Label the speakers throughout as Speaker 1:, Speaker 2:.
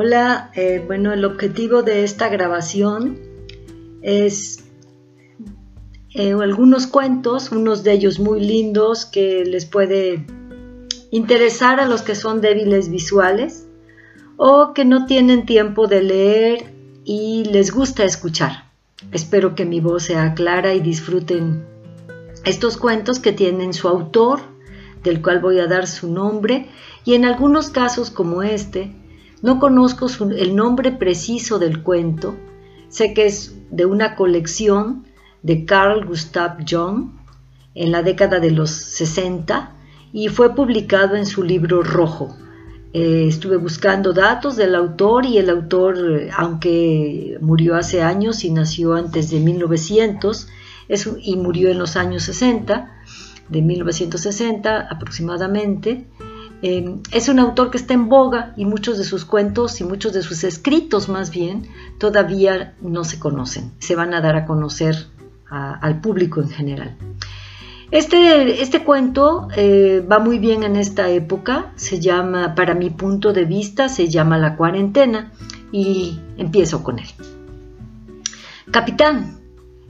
Speaker 1: Hola, eh, bueno, el objetivo de esta grabación es eh, algunos cuentos, unos de ellos muy lindos que les puede interesar a los que son débiles visuales o que no tienen tiempo de leer y les gusta escuchar. Espero que mi voz sea clara y disfruten estos cuentos que tienen su autor, del cual voy a dar su nombre, y en algunos casos como este, no conozco el nombre preciso del cuento, sé que es de una colección de Carl Gustav Jung en la década de los 60 y fue publicado en su libro Rojo. Eh, estuve buscando datos del autor y el autor, aunque murió hace años y nació antes de 1900 y murió en los años 60, de 1960 aproximadamente, Em, es un autor que está en boga y muchos de sus cuentos y muchos de sus escritos más bien todavía no se conocen, se van a dar a conocer al público en general. Este, este cuento eh, va muy bien en esta época, se llama, para mi punto de vista, se llama La cuarentena y empiezo con él. Capitán,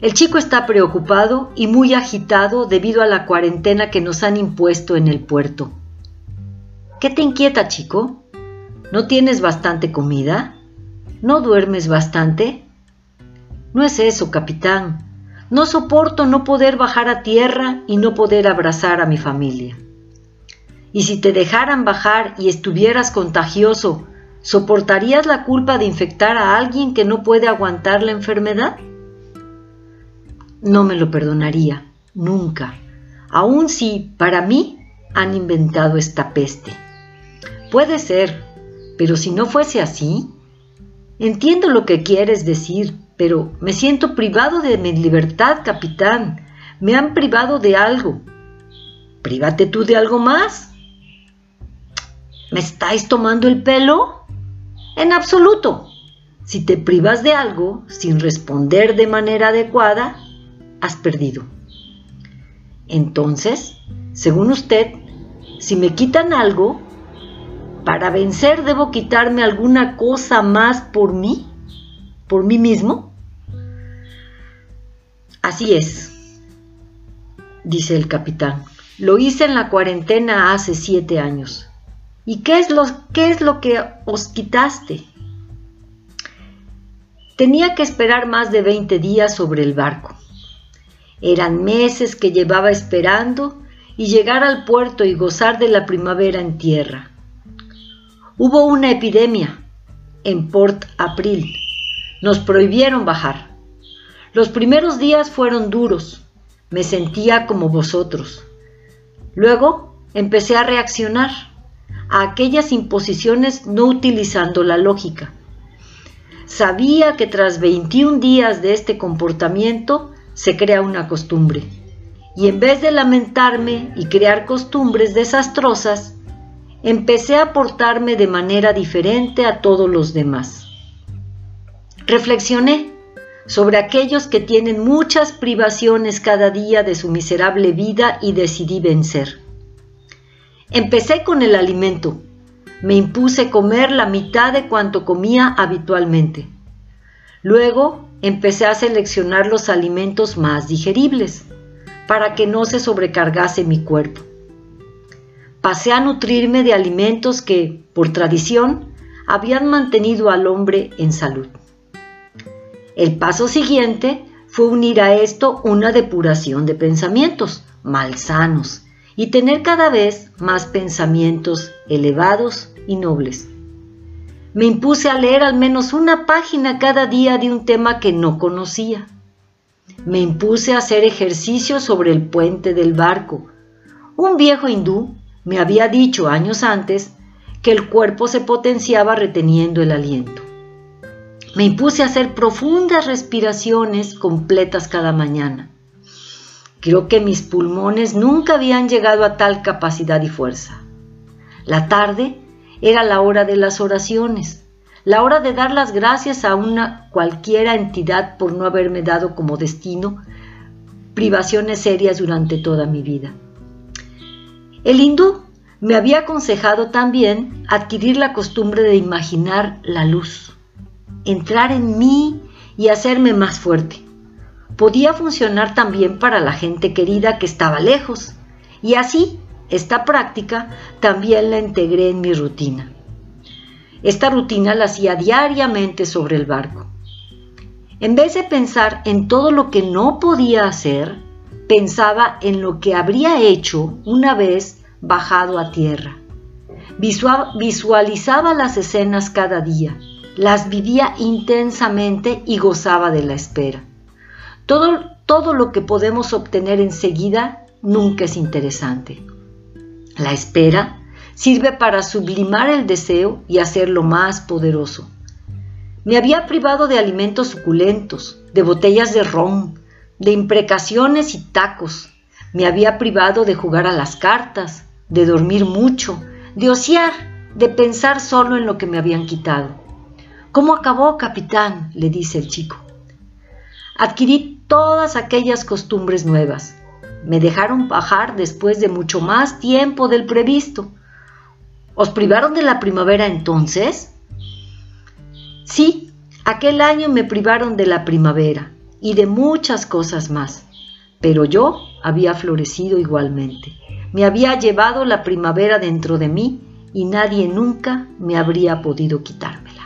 Speaker 1: el chico está preocupado y muy agitado debido a la cuarentena que nos han impuesto en el puerto. ¿Qué te inquieta, chico? ¿No tienes bastante comida? ¿No duermes bastante? No es eso, capitán. No soporto no poder bajar a tierra y no poder abrazar a mi familia. Y si te dejaran bajar y estuvieras contagioso, ¿soportarías la culpa de infectar a alguien que no puede aguantar la enfermedad? No me lo perdonaría, nunca, aun si para mí han inventado esta peste. Puede ser, pero si no fuese así, entiendo lo que quieres decir, pero me siento privado de mi libertad, capitán. Me han privado de algo. Prívate tú de algo más. ¿Me estáis tomando el pelo? En absoluto. Si te privas de algo sin responder de manera adecuada, has perdido. Entonces, según usted, si me quitan algo, para vencer debo quitarme alguna cosa más por mí, por mí mismo. Así es, dice el capitán. Lo hice en la cuarentena hace siete años. ¿Y qué es lo, qué es lo que os quitaste? Tenía que esperar más de 20 días sobre el barco. Eran meses que llevaba esperando y llegar al puerto y gozar de la primavera en tierra. Hubo una epidemia en Port April. Nos prohibieron bajar. Los primeros días fueron duros. Me sentía como vosotros. Luego empecé a reaccionar a aquellas imposiciones no utilizando la lógica. Sabía que tras 21 días de este comportamiento se crea una costumbre. Y en vez de lamentarme y crear costumbres desastrosas, empecé a portarme de manera diferente a todos los demás. Reflexioné sobre aquellos que tienen muchas privaciones cada día de su miserable vida y decidí vencer. Empecé con el alimento. Me impuse comer la mitad de cuanto comía habitualmente. Luego empecé a seleccionar los alimentos más digeribles para que no se sobrecargase mi cuerpo pasé a nutrirme de alimentos que, por tradición, habían mantenido al hombre en salud. El paso siguiente fue unir a esto una depuración de pensamientos malsanos y tener cada vez más pensamientos elevados y nobles. Me impuse a leer al menos una página cada día de un tema que no conocía. Me impuse a hacer ejercicio sobre el puente del barco. Un viejo hindú me había dicho años antes que el cuerpo se potenciaba reteniendo el aliento. Me impuse a hacer profundas respiraciones completas cada mañana. Creo que mis pulmones nunca habían llegado a tal capacidad y fuerza. La tarde era la hora de las oraciones, la hora de dar las gracias a una cualquiera entidad por no haberme dado como destino privaciones serias durante toda mi vida. El hindú Me había aconsejado también adquirir la costumbre de imaginar la luz, entrar en mí y hacerme más fuerte. Podía funcionar también para la gente querida que estaba lejos, y así esta práctica también la integré en mi rutina. Esta rutina la hacía diariamente sobre el barco. En vez de pensar en todo lo que no podía hacer, pensaba en lo que habría hecho una vez bajado a tierra. Visualizaba las escenas cada día, las vivía intensamente y gozaba de la espera. Todo, todo lo que podemos obtener enseguida nunca es interesante. La espera sirve para sublimar el deseo y hacerlo más poderoso. Me había privado de alimentos suculentos, de botellas de ron, de imprecaciones y tacos. Me había privado de jugar a las cartas, de dormir mucho, de ociar, de pensar solo en lo que me habían quitado. ¿Cómo acabó, capitán? le dice el chico. Adquirí todas aquellas costumbres nuevas. Me dejaron bajar después de mucho más tiempo del previsto. ¿Os privaron de la primavera entonces? Sí, aquel año me privaron de la primavera y de muchas cosas más, pero yo había florecido igualmente. Me había llevado la primavera dentro de mí y nadie nunca me habría podido quitármela.